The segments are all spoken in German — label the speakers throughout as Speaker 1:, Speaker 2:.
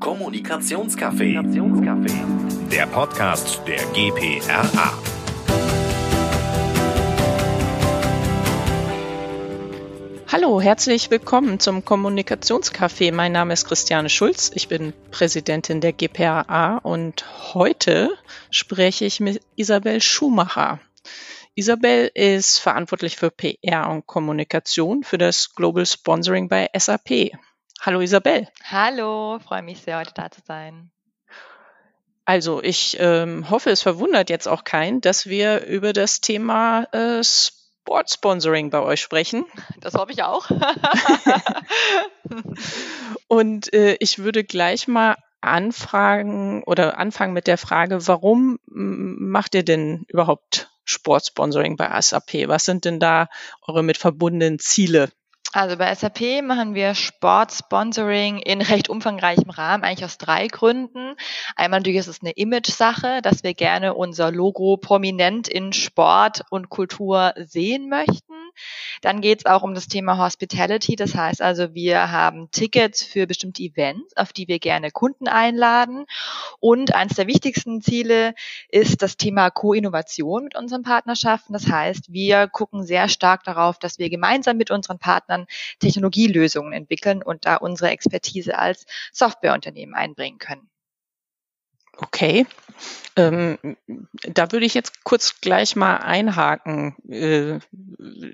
Speaker 1: Kommunikationscafé. Der Podcast der GPRA.
Speaker 2: Hallo, herzlich willkommen zum Kommunikationscafé. Mein Name ist Christiane Schulz. Ich bin Präsidentin der GPRA und heute spreche ich mit Isabel Schumacher. Isabel ist verantwortlich für PR und Kommunikation für das Global Sponsoring bei SAP. Hallo Isabel.
Speaker 3: Hallo, freue mich sehr, heute da zu sein.
Speaker 2: Also ich ähm, hoffe, es verwundert jetzt auch keinen, dass wir über das Thema äh, Sportsponsoring bei euch sprechen.
Speaker 3: Das hoffe ich auch.
Speaker 2: Und äh, ich würde gleich mal anfragen oder anfangen mit der Frage, warum macht ihr denn überhaupt Sportsponsoring bei SAP? Was sind denn da eure mit verbundenen Ziele?
Speaker 3: Also bei SAP machen wir Sportsponsoring in recht umfangreichem Rahmen, eigentlich aus drei Gründen. Einmal natürlich ist es eine Image-Sache, dass wir gerne unser Logo prominent in Sport und Kultur sehen möchten. Dann geht es auch um das Thema Hospitality. Das heißt also, wir haben Tickets für bestimmte Events, auf die wir gerne Kunden einladen. Und eines der wichtigsten Ziele ist das Thema Co-Innovation mit unseren Partnerschaften. Das heißt, wir gucken sehr stark darauf, dass wir gemeinsam mit unseren Partnern Technologielösungen entwickeln und da unsere Expertise als Softwareunternehmen einbringen können.
Speaker 2: Okay. Ähm, da würde ich jetzt kurz gleich mal einhaken. Äh,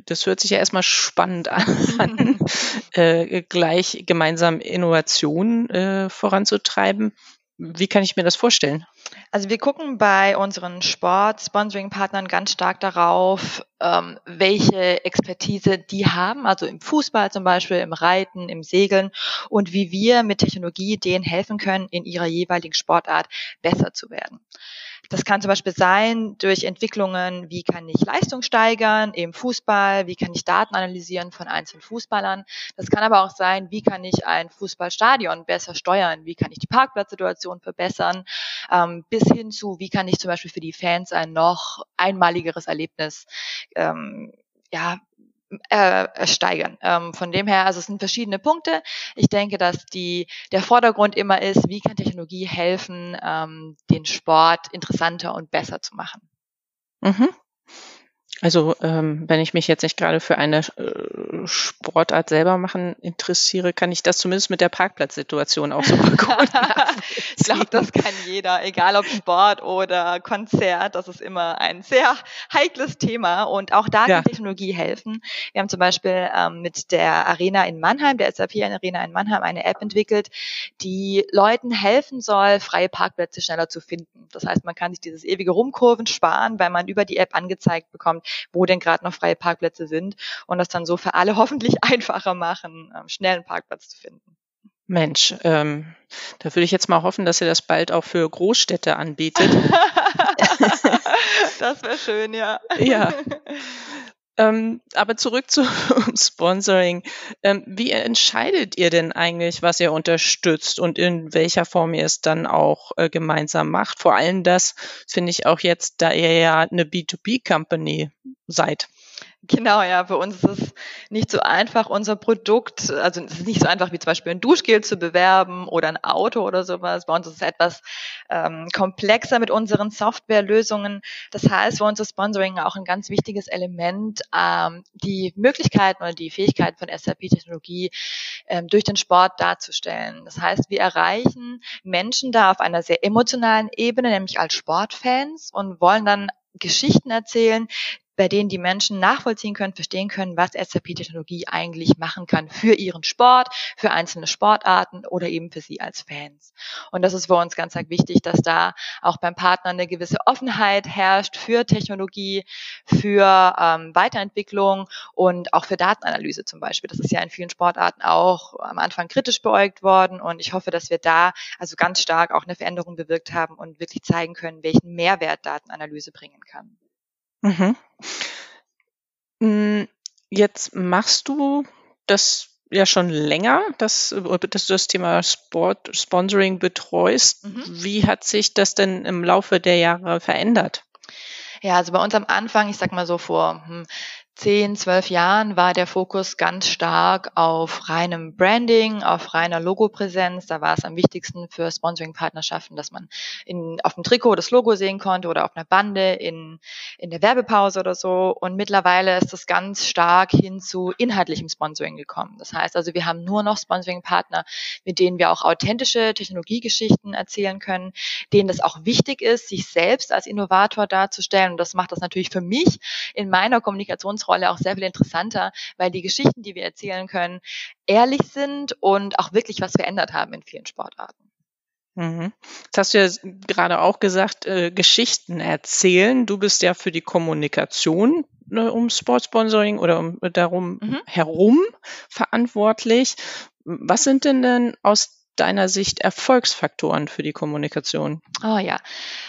Speaker 2: das hört sich ja erstmal spannend an, äh, gleich gemeinsam Innovationen äh, voranzutreiben. Wie kann ich mir das vorstellen?
Speaker 3: Also wir gucken bei unseren Sport-Sponsoring-Partnern ganz stark darauf, ähm, welche Expertise die haben, also im Fußball zum Beispiel, im Reiten, im Segeln und wie wir mit Technologie denen helfen können, in ihrer jeweiligen Sportart besser zu werden. Das kann zum Beispiel sein durch Entwicklungen, wie kann ich Leistung steigern im Fußball, wie kann ich Daten analysieren von einzelnen Fußballern. Das kann aber auch sein, wie kann ich ein Fußballstadion besser steuern, wie kann ich die Parkplatzsituation verbessern, ähm, bis hin zu, wie kann ich zum Beispiel für die Fans ein noch einmaligeres Erlebnis ähm, ja, äh, steigern. Ähm, von dem her, also es sind verschiedene Punkte. Ich denke, dass die, der Vordergrund immer ist, wie kann Technologie helfen, ähm, den Sport interessanter und besser zu machen.
Speaker 2: Mhm. Also ähm, wenn ich mich jetzt nicht gerade für eine äh, Sportart selber machen interessiere, kann ich das zumindest mit der Parkplatzsituation auch super gut
Speaker 3: Ich glaube, das kann jeder, egal ob Sport oder Konzert. Das ist immer ein sehr heikles Thema und auch da kann ja. Technologie helfen. Wir haben zum Beispiel ähm, mit der Arena in Mannheim, der SAP Arena in Mannheim, eine App entwickelt, die Leuten helfen soll, freie Parkplätze schneller zu finden. Das heißt, man kann sich dieses ewige Rumkurven sparen, weil man über die App angezeigt bekommt, wo denn gerade noch freie Parkplätze sind und das dann so für alle hoffentlich einfacher machen, ähm, schnell einen Parkplatz zu finden.
Speaker 2: Mensch, ähm, da würde ich jetzt mal hoffen, dass ihr das bald auch für Großstädte anbietet.
Speaker 3: das wäre schön, ja.
Speaker 2: Ja. Ähm, aber zurück zum Sponsoring. Ähm, wie entscheidet ihr denn eigentlich, was ihr unterstützt und in welcher Form ihr es dann auch äh, gemeinsam macht? Vor allem das finde ich auch jetzt, da ihr ja eine B2B-Company seid.
Speaker 3: Genau, ja, für uns ist es nicht so einfach, unser Produkt, also es ist nicht so einfach wie zum Beispiel ein Duschgel zu bewerben oder ein Auto oder sowas. Bei uns ist es etwas ähm, komplexer mit unseren Softwarelösungen. Das heißt, für uns ist Sponsoring auch ein ganz wichtiges Element, ähm, die Möglichkeiten oder die Fähigkeiten von SAP-Technologie ähm, durch den Sport darzustellen. Das heißt, wir erreichen Menschen da auf einer sehr emotionalen Ebene, nämlich als Sportfans und wollen dann Geschichten erzählen, bei denen die Menschen nachvollziehen können, verstehen können, was SAP-Technologie eigentlich machen kann für ihren Sport, für einzelne Sportarten oder eben für sie als Fans. Und das ist für uns ganz, wichtig, dass da auch beim Partner eine gewisse Offenheit herrscht für Technologie, für ähm, Weiterentwicklung und auch für Datenanalyse zum Beispiel. Das ist ja in vielen Sportarten auch am Anfang kritisch beäugt worden und ich hoffe, dass wir da also ganz stark auch eine Veränderung bewirkt haben und wirklich zeigen können, welchen Mehrwert Datenanalyse bringen kann.
Speaker 2: Mhm. Hm, jetzt machst du das ja schon länger, dass, dass du das Thema Sport Sponsoring betreust. Mhm. Wie hat sich das denn im Laufe der Jahre verändert?
Speaker 3: Ja, also bei uns am Anfang, ich sag mal so vor hm, zehn, zwölf Jahren war der Fokus ganz stark auf reinem Branding, auf reiner Logopräsenz. Da war es am wichtigsten für Sponsoring-Partnerschaften, dass man in, auf dem Trikot das Logo sehen konnte oder auf einer Bande in, in der Werbepause oder so. Und mittlerweile ist das ganz stark hin zu inhaltlichem Sponsoring gekommen. Das heißt also, wir haben nur noch Sponsoring-Partner, mit denen wir auch authentische Technologiegeschichten erzählen können, denen das auch wichtig ist, sich selbst als Innovator darzustellen. Und das macht das natürlich für mich in meiner Kommunikations Rolle auch sehr viel interessanter, weil die Geschichten, die wir erzählen können, ehrlich sind und auch wirklich was verändert haben in vielen Sportarten.
Speaker 2: Mhm. Das hast du ja gerade auch gesagt, äh, Geschichten erzählen. Du bist ja für die Kommunikation ne, um Sportsponsoring oder um darum mhm. herum verantwortlich. Was sind denn denn aus deiner Sicht Erfolgsfaktoren für die Kommunikation?
Speaker 3: Oh ja,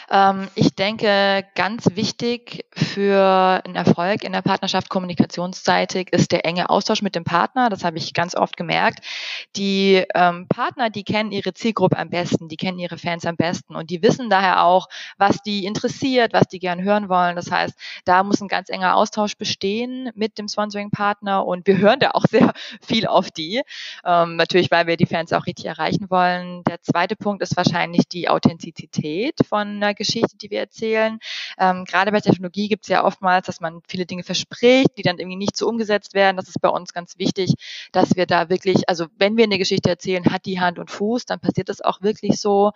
Speaker 3: ähm, ich denke, ganz wichtig für einen Erfolg in der Partnerschaft kommunikationsseitig ist der enge Austausch mit dem Partner. Das habe ich ganz oft gemerkt. Die ähm, Partner, die kennen ihre Zielgruppe am besten, die kennen ihre Fans am besten und die wissen daher auch, was die interessiert, was die gern hören wollen. Das heißt, da muss ein ganz enger Austausch bestehen mit dem Sponsoring-Partner und wir hören da auch sehr viel auf die. Ähm, natürlich, weil wir die Fans auch richtig erreichen wollen. Der zweite Punkt ist wahrscheinlich die Authentizität von einer Geschichte, die wir erzählen. Ähm, gerade bei Technologie gibt es ja oftmals, dass man viele Dinge verspricht, die dann irgendwie nicht so umgesetzt werden. Das ist bei uns ganz wichtig, dass wir da wirklich, also wenn wir eine Geschichte erzählen, hat die Hand und Fuß, dann passiert das auch wirklich so.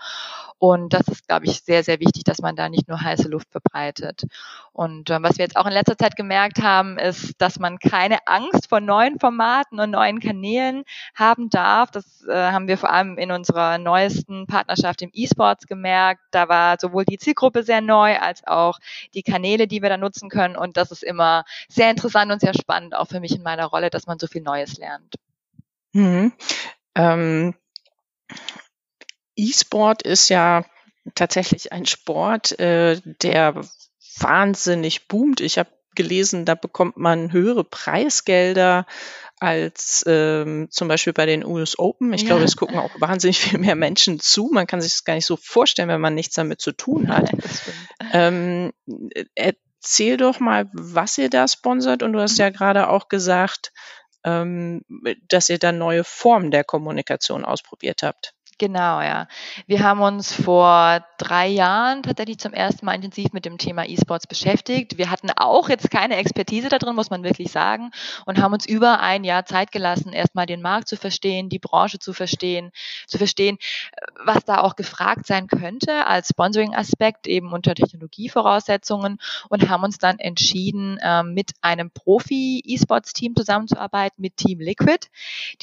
Speaker 3: Und das ist, glaube ich, sehr, sehr wichtig, dass man da nicht nur heiße Luft verbreitet. Und äh, was wir jetzt auch in letzter Zeit gemerkt haben, ist, dass man keine Angst vor neuen Formaten und neuen Kanälen haben darf. Das äh, haben wir vor allem in unserer neuesten Partnerschaft im E-Sports gemerkt. Da war sowohl die Zielgruppe sehr neu als auch die Kanäle, die wir da nutzen können. Und das ist immer sehr interessant und sehr spannend, auch für mich in meiner Rolle, dass man so viel Neues lernt.
Speaker 2: Mhm. Ähm, E-Sport ist ja tatsächlich ein Sport, äh, der wahnsinnig boomt. Ich habe gelesen, da bekommt man höhere Preisgelder als ähm, zum Beispiel bei den US Open. Ich ja. glaube, es gucken auch wahnsinnig viel mehr Menschen zu. Man kann sich das gar nicht so vorstellen, wenn man nichts damit zu tun hat. Ähm, erzähl doch mal, was ihr da sponsert. Und du hast ja mhm. gerade auch gesagt, ähm, dass ihr da neue Formen der Kommunikation ausprobiert habt.
Speaker 3: Genau, ja. Wir haben uns vor drei Jahren tatsächlich zum ersten Mal intensiv mit dem Thema E-Sports beschäftigt. Wir hatten auch jetzt keine Expertise da drin, muss man wirklich sagen, und haben uns über ein Jahr Zeit gelassen, erstmal den Markt zu verstehen, die Branche zu verstehen, zu verstehen, was da auch gefragt sein könnte als Sponsoring-Aspekt eben unter Technologievoraussetzungen und haben uns dann entschieden, ähm, mit einem Profi-E-Sports-Team zusammenzuarbeiten, mit Team Liquid.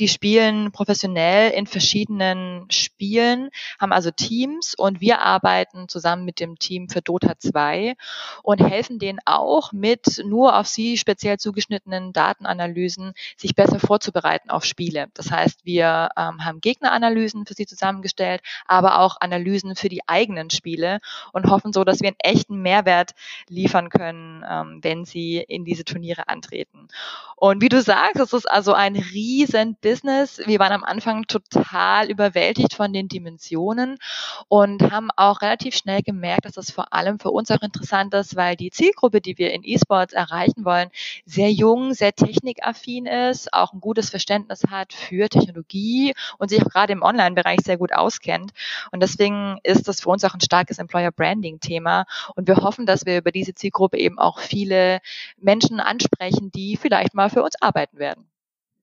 Speaker 3: Die spielen professionell in verschiedenen spielen, haben also Teams und wir arbeiten zusammen mit dem Team für Dota 2 und helfen denen auch mit nur auf sie speziell zugeschnittenen Datenanalysen, sich besser vorzubereiten auf Spiele. Das heißt, wir ähm, haben Gegneranalysen für sie zusammengestellt, aber auch Analysen für die eigenen Spiele und hoffen so, dass wir einen echten Mehrwert liefern können, ähm, wenn sie in diese Turniere antreten. Und wie du sagst, es ist also ein riesen Business. Wir waren am Anfang total überwältigt von den Dimensionen und haben auch relativ schnell gemerkt, dass das vor allem für uns auch interessant ist, weil die Zielgruppe, die wir in E-Sports erreichen wollen, sehr jung, sehr technikaffin ist, auch ein gutes Verständnis hat für Technologie und sich auch gerade im Online-Bereich sehr gut auskennt. Und deswegen ist das für uns auch ein starkes Employer-Branding-Thema. Und wir hoffen, dass wir über diese Zielgruppe eben auch viele Menschen ansprechen, die vielleicht mal für uns arbeiten werden.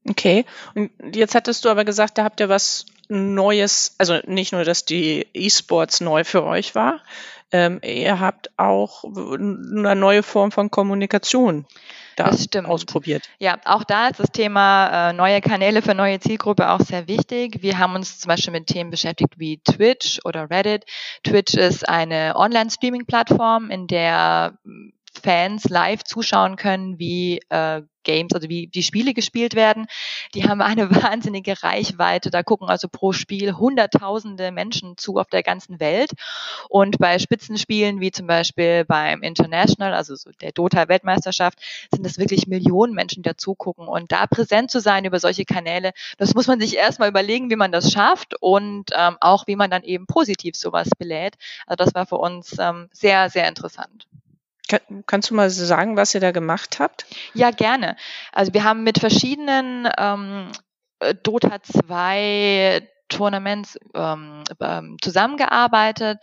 Speaker 2: Okay. Und jetzt hattest du aber gesagt, da habt ihr was Neues, also nicht nur, dass die E-Sports neu für euch war, ähm, ihr habt auch eine neue Form von Kommunikation da ausprobiert.
Speaker 3: Ja, auch da ist das Thema äh, neue Kanäle für neue Zielgruppe auch sehr wichtig. Wir haben uns zum Beispiel mit Themen beschäftigt wie Twitch oder Reddit. Twitch ist eine Online-Streaming-Plattform, in der Fans live zuschauen können, wie äh, Games, also wie die Spiele gespielt werden. Die haben eine wahnsinnige Reichweite. Da gucken also pro Spiel Hunderttausende Menschen zu auf der ganzen Welt. Und bei Spitzenspielen wie zum Beispiel beim International, also so der Dota-Weltmeisterschaft, sind es wirklich Millionen Menschen, die da zugucken. Und da präsent zu sein über solche Kanäle, das muss man sich erstmal überlegen, wie man das schafft und ähm, auch wie man dann eben positiv sowas belädt. Also das war für uns ähm, sehr, sehr interessant.
Speaker 2: Kannst du mal sagen, was ihr da gemacht habt?
Speaker 3: Ja, gerne. Also wir haben mit verschiedenen ähm, äh, Dota 2 Tournaments ähm, ähm, zusammengearbeitet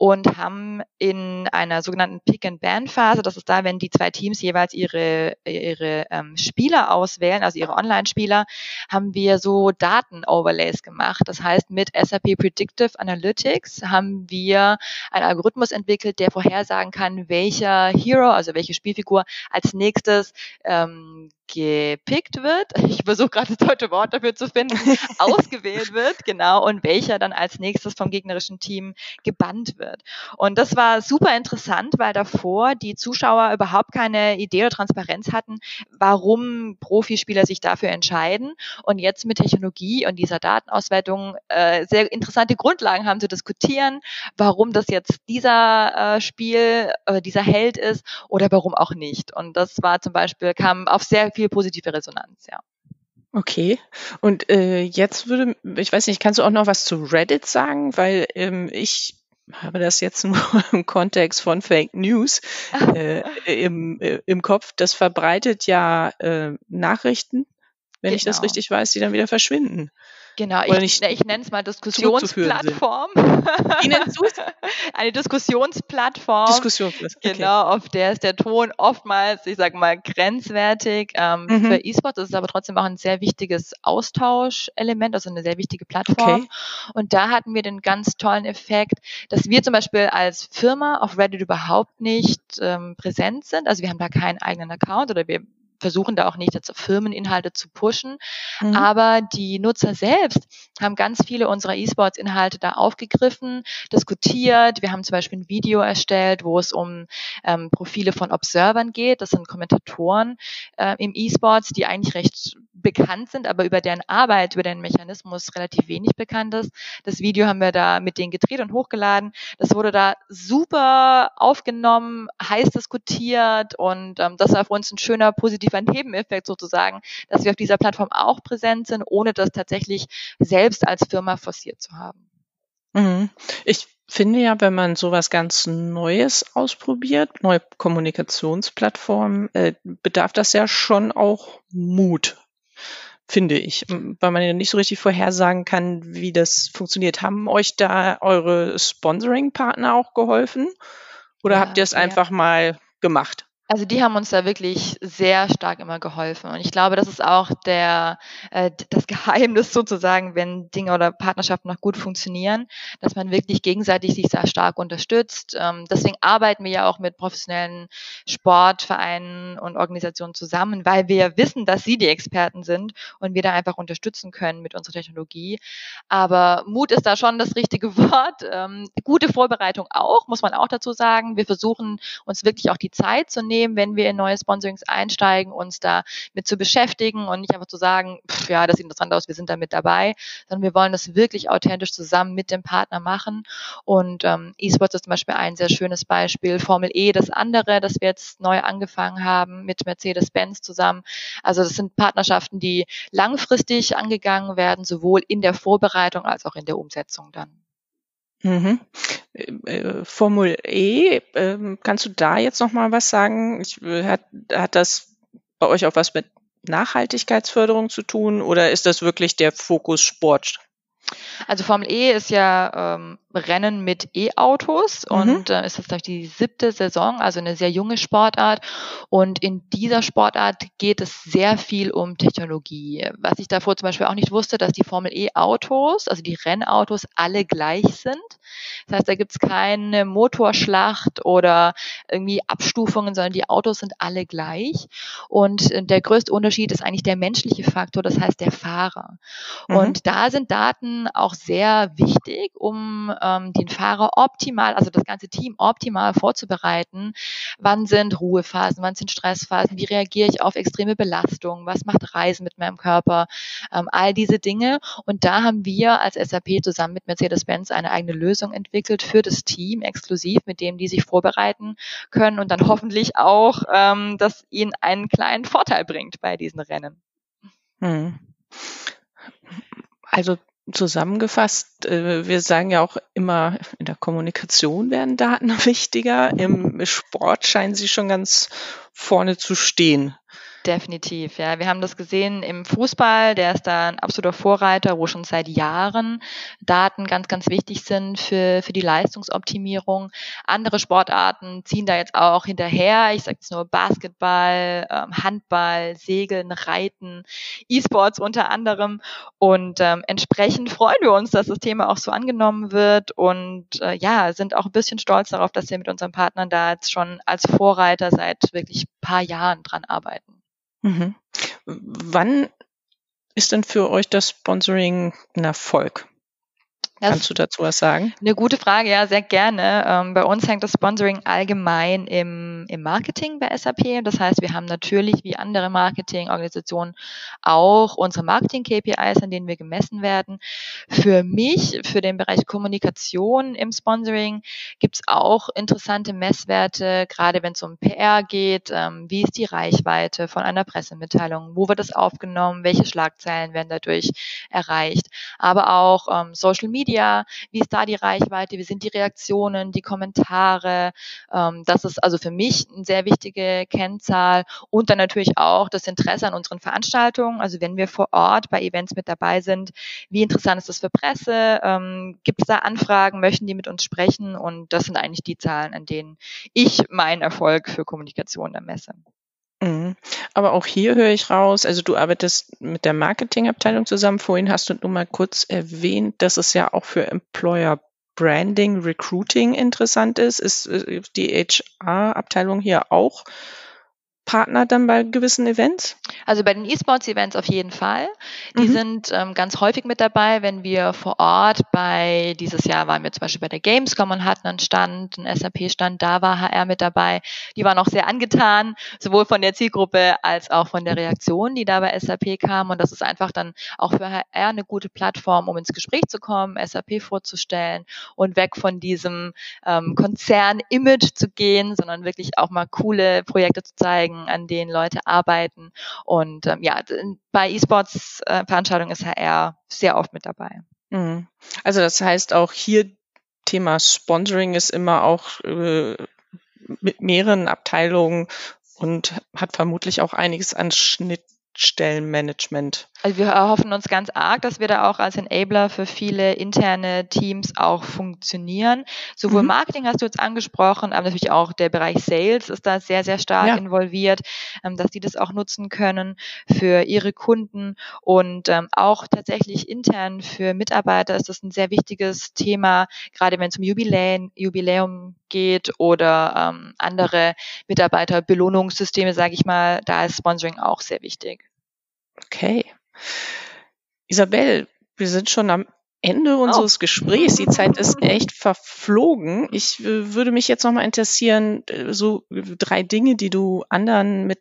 Speaker 3: und haben in einer sogenannten Pick-and-Ban-Phase, das ist da, wenn die zwei Teams jeweils ihre, ihre ähm, Spieler auswählen, also ihre Online-Spieler, haben wir so Daten-Overlays gemacht. Das heißt, mit SAP Predictive Analytics haben wir einen Algorithmus entwickelt, der vorhersagen kann, welcher Hero, also welche Spielfigur als nächstes ähm, gepickt wird, ich versuche gerade das deutsche Wort dafür zu finden, ausgewählt wird, genau, und welcher dann als nächstes vom gegnerischen Team gebannt wird. Und das war super interessant, weil davor die Zuschauer überhaupt keine Idee oder Transparenz hatten, warum Profispieler sich dafür entscheiden und jetzt mit Technologie und dieser Datenauswertung äh, sehr interessante Grundlagen haben zu diskutieren, warum das jetzt dieser äh, Spiel, äh, dieser Held ist oder warum auch nicht. Und das war zum Beispiel, kam auf sehr viel viel positive Resonanz, ja.
Speaker 2: Okay. Und äh, jetzt würde, ich weiß nicht, kannst du auch noch was zu Reddit sagen? Weil ähm, ich habe das jetzt nur im Kontext von Fake News äh, im, äh, im Kopf. Das verbreitet ja äh, Nachrichten, wenn genau. ich das genau. richtig weiß, die dann wieder verschwinden.
Speaker 3: Genau, ich, ich nenne es mal Diskussionsplattform. Eine Diskussionsplattform. Diskussionsplattform. Okay. Genau, auf der ist der Ton oftmals, ich sage mal, grenzwertig. Ähm, mhm. Für E-Sports ist es aber trotzdem auch ein sehr wichtiges Austauschelement, also eine sehr wichtige Plattform. Okay. Und da hatten wir den ganz tollen Effekt, dass wir zum Beispiel als Firma auf Reddit überhaupt nicht ähm, präsent sind. Also wir haben da keinen eigenen Account oder wir versuchen da auch nicht jetzt Firmeninhalte zu pushen. Mhm. Aber die Nutzer selbst haben ganz viele unserer E-Sports-Inhalte da aufgegriffen, diskutiert. Wir haben zum Beispiel ein Video erstellt, wo es um ähm, Profile von Observern geht. Das sind Kommentatoren äh, im E-Sports, die eigentlich recht bekannt sind, aber über deren Arbeit, über deren Mechanismus relativ wenig bekannt ist. Das Video haben wir da mit denen gedreht und hochgeladen. Das wurde da super aufgenommen, heiß diskutiert und ähm, das war für uns ein schöner, positiver Nebeneffekt sozusagen, dass wir auf dieser Plattform auch präsent sind, ohne das tatsächlich selbst als Firma forciert zu haben.
Speaker 2: Mhm. Ich finde ja, wenn man sowas ganz Neues ausprobiert, neue Kommunikationsplattformen, äh, bedarf das ja schon auch Mut finde ich, weil man ja nicht so richtig vorhersagen kann, wie das funktioniert. Haben euch da eure Sponsoring-Partner auch geholfen? Oder ja, habt ihr es ja. einfach mal gemacht?
Speaker 3: Also die haben uns da wirklich sehr stark immer geholfen. Und ich glaube, das ist auch der, äh, das Geheimnis sozusagen, wenn Dinge oder Partnerschaften noch gut funktionieren, dass man wirklich gegenseitig sich sehr stark unterstützt. Ähm, deswegen arbeiten wir ja auch mit professionellen Sportvereinen und Organisationen zusammen, weil wir wissen, dass sie die Experten sind und wir da einfach unterstützen können mit unserer Technologie. Aber Mut ist da schon das richtige Wort. Ähm, gute Vorbereitung auch, muss man auch dazu sagen. Wir versuchen uns wirklich auch die Zeit zu nehmen nehmen, wenn wir in neue Sponsorings einsteigen, uns da mit zu beschäftigen und nicht einfach zu sagen, pff, ja, das sieht interessant aus, wir sind da mit dabei, sondern wir wollen das wirklich authentisch zusammen mit dem Partner machen. Und ähm, E-Sports ist zum Beispiel ein sehr schönes Beispiel. Formel E das andere, das wir jetzt neu angefangen haben mit Mercedes-Benz zusammen. Also das sind Partnerschaften, die langfristig angegangen werden, sowohl in der Vorbereitung als auch in der Umsetzung dann.
Speaker 2: Mhm. Äh, äh, Formel E, äh, kannst du da jetzt noch mal was sagen? Ich, äh, hat, hat das bei euch auch was mit Nachhaltigkeitsförderung zu tun oder ist das wirklich der Fokus Sport?
Speaker 3: Also Formel E ist ja ähm, Rennen mit E-Autos mhm. und äh, ist jetzt die siebte Saison, also eine sehr junge Sportart. Und in dieser Sportart geht es sehr viel um Technologie. Was ich davor zum Beispiel auch nicht wusste, dass die Formel E-Autos, also die Rennautos, alle gleich sind. Das heißt, da gibt es keine Motorschlacht oder irgendwie Abstufungen, sondern die Autos sind alle gleich. Und äh, der größte Unterschied ist eigentlich der menschliche Faktor, das heißt der Fahrer. Mhm. Und da sind Daten auch sehr wichtig, um ähm, den Fahrer optimal, also das ganze Team optimal vorzubereiten. Wann sind Ruhephasen, wann sind Stressphasen, wie reagiere ich auf extreme Belastungen, was macht Reisen mit meinem Körper, ähm, all diese Dinge. Und da haben wir als SAP zusammen mit Mercedes-Benz eine eigene Lösung entwickelt für das Team, exklusiv, mit dem die sich vorbereiten können und dann hoffentlich auch, ähm, dass ihnen einen kleinen Vorteil bringt bei diesen Rennen. Hm.
Speaker 2: Also zusammengefasst, äh, wir sagen ja auch immer, in der Kommunikation werden Daten wichtiger. Im Sport scheinen sie schon ganz vorne zu stehen.
Speaker 3: Definitiv, ja. Wir haben das gesehen im Fußball, der ist da ein absoluter Vorreiter, wo schon seit Jahren Daten ganz, ganz wichtig sind für, für die Leistungsoptimierung. Andere Sportarten ziehen da jetzt auch hinterher. Ich sage jetzt nur Basketball, ähm, Handball, Segeln, Reiten, E-Sports unter anderem. Und ähm, entsprechend freuen wir uns, dass das Thema auch so angenommen wird und äh, ja, sind auch ein bisschen stolz darauf, dass wir mit unseren Partnern da jetzt schon als Vorreiter seit wirklich paar Jahren dran arbeiten.
Speaker 2: Mhm. Wann ist denn für euch das Sponsoring ein Erfolg? Das Kannst du dazu was sagen?
Speaker 3: Eine gute Frage, ja, sehr gerne. Ähm, bei uns hängt das Sponsoring allgemein im, im Marketing bei SAP. Das heißt, wir haben natürlich wie andere Marketingorganisationen auch unsere Marketing-KPIs, an denen wir gemessen werden. Für mich, für den Bereich Kommunikation im Sponsoring, gibt es auch interessante Messwerte, gerade wenn es um PR geht. Ähm, wie ist die Reichweite von einer Pressemitteilung? Wo wird es aufgenommen? Welche Schlagzeilen werden dadurch erreicht? Aber auch ähm, Social Media Media, wie ist da die Reichweite, wie sind die Reaktionen, die Kommentare. Ähm, das ist also für mich eine sehr wichtige Kennzahl und dann natürlich auch das Interesse an unseren Veranstaltungen. Also wenn wir vor Ort bei Events mit dabei sind, wie interessant ist das für Presse? Ähm, Gibt es da Anfragen? Möchten die mit uns sprechen? Und das sind eigentlich die Zahlen, an denen ich meinen Erfolg für Kommunikation ermesse.
Speaker 2: Mhm. Aber auch hier höre ich raus, also du arbeitest mit der Marketingabteilung zusammen. Vorhin hast du nur mal kurz erwähnt, dass es ja auch für Employer Branding, Recruiting interessant ist. Ist äh, die HR-Abteilung hier auch Partner dann bei gewissen Events?
Speaker 3: Also bei den E-Sports-Events auf jeden Fall. Die mhm. sind ähm, ganz häufig mit dabei, wenn wir vor Ort bei, dieses Jahr waren wir zum Beispiel bei der Gamescom und hatten einen Stand, einen SAP-Stand, da war HR mit dabei. Die waren auch sehr angetan, sowohl von der Zielgruppe als auch von der Reaktion, die da bei SAP kam. Und das ist einfach dann auch für HR eine gute Plattform, um ins Gespräch zu kommen, SAP vorzustellen und weg von diesem ähm, Konzern-Image zu gehen, sondern wirklich auch mal coole Projekte zu zeigen, an denen Leute arbeiten. Und ähm, ja, bei E-Sports-Veranstaltungen ist HR sehr oft mit dabei.
Speaker 2: Mhm. Also das heißt auch hier Thema Sponsoring ist immer auch äh, mit mehreren Abteilungen und hat vermutlich auch einiges an Schnitt, Stellenmanagement?
Speaker 3: Also wir erhoffen uns ganz arg, dass wir da auch als Enabler für viele interne Teams auch funktionieren. Sowohl mhm. Marketing hast du jetzt angesprochen, aber natürlich auch der Bereich Sales ist da sehr, sehr stark ja. involviert, ähm, dass die das auch nutzen können für ihre Kunden und ähm, auch tatsächlich intern für Mitarbeiter ist das ein sehr wichtiges Thema, gerade wenn es um Jubiläen, Jubiläum geht oder ähm, andere Mitarbeiterbelohnungssysteme, sage ich mal, da ist Sponsoring auch sehr wichtig.
Speaker 2: Okay. Isabel, wir sind schon am Ende unseres oh. Gesprächs. Die Zeit ist echt verflogen. Ich äh, würde mich jetzt nochmal interessieren, äh, so drei Dinge, die du anderen mit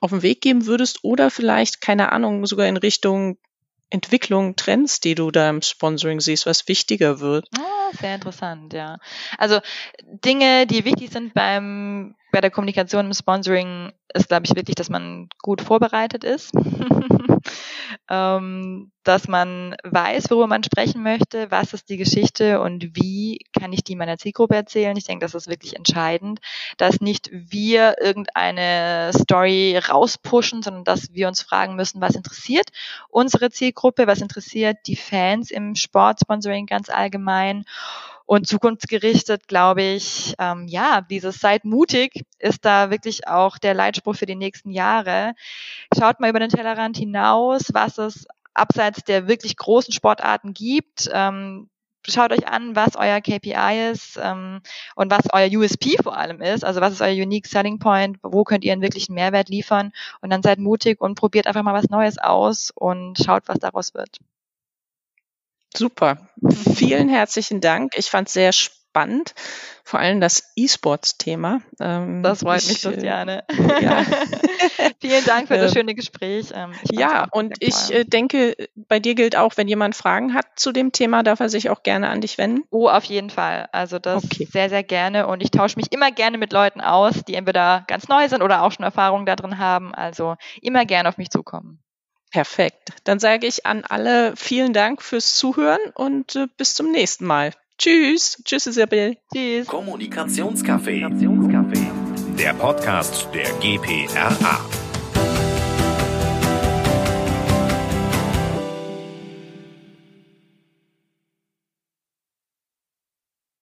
Speaker 2: auf den Weg geben würdest oder vielleicht, keine Ahnung, sogar in Richtung Entwicklung, Trends, die du da im Sponsoring siehst, was wichtiger wird?
Speaker 3: Ah, sehr interessant, ja. Also Dinge, die wichtig sind beim bei der Kommunikation im Sponsoring ist, glaube ich, wirklich, dass man gut vorbereitet ist, ähm, dass man weiß, worüber man sprechen möchte, was ist die Geschichte und wie kann ich die meiner Zielgruppe erzählen. Ich denke, das ist wirklich entscheidend, dass nicht wir irgendeine Story rauspushen, sondern dass wir uns fragen müssen, was interessiert unsere Zielgruppe, was interessiert die Fans im Sportsponsoring ganz allgemein und zukunftsgerichtet, glaube ich, ähm, ja, dieses Seid mutig ist da wirklich auch der Leitspruch für die nächsten Jahre. Schaut mal über den Tellerrand hinaus, was es abseits der wirklich großen Sportarten gibt. Ähm, schaut euch an, was euer KPI ist ähm, und was euer USP vor allem ist. Also was ist euer Unique Selling Point? Wo könnt ihr einen wirklichen Mehrwert liefern? Und dann seid mutig und probiert einfach mal was Neues aus und schaut, was daraus wird.
Speaker 2: Super. Vielen herzlichen Dank. Ich fand es sehr spannend, vor allem das E-Sports-Thema.
Speaker 3: Ähm, das freut ich, mich, Christiane. Äh, ja. Vielen Dank für das schöne Gespräch.
Speaker 2: Ähm, ja, und ich äh, denke, bei dir gilt auch, wenn jemand Fragen hat zu dem Thema, darf er sich auch gerne an dich wenden.
Speaker 3: Oh, auf jeden Fall. Also das okay. sehr, sehr gerne. Und ich tausche mich immer gerne mit Leuten aus, die entweder ganz neu sind oder auch schon Erfahrungen da drin haben. Also immer gerne auf mich zukommen.
Speaker 2: Perfekt. Dann sage ich an alle vielen Dank fürs Zuhören und äh, bis zum nächsten Mal. Tschüss. Tschüss, Isabel.
Speaker 1: Tschüss. Kommunikationscafé. Der Podcast der GPRA.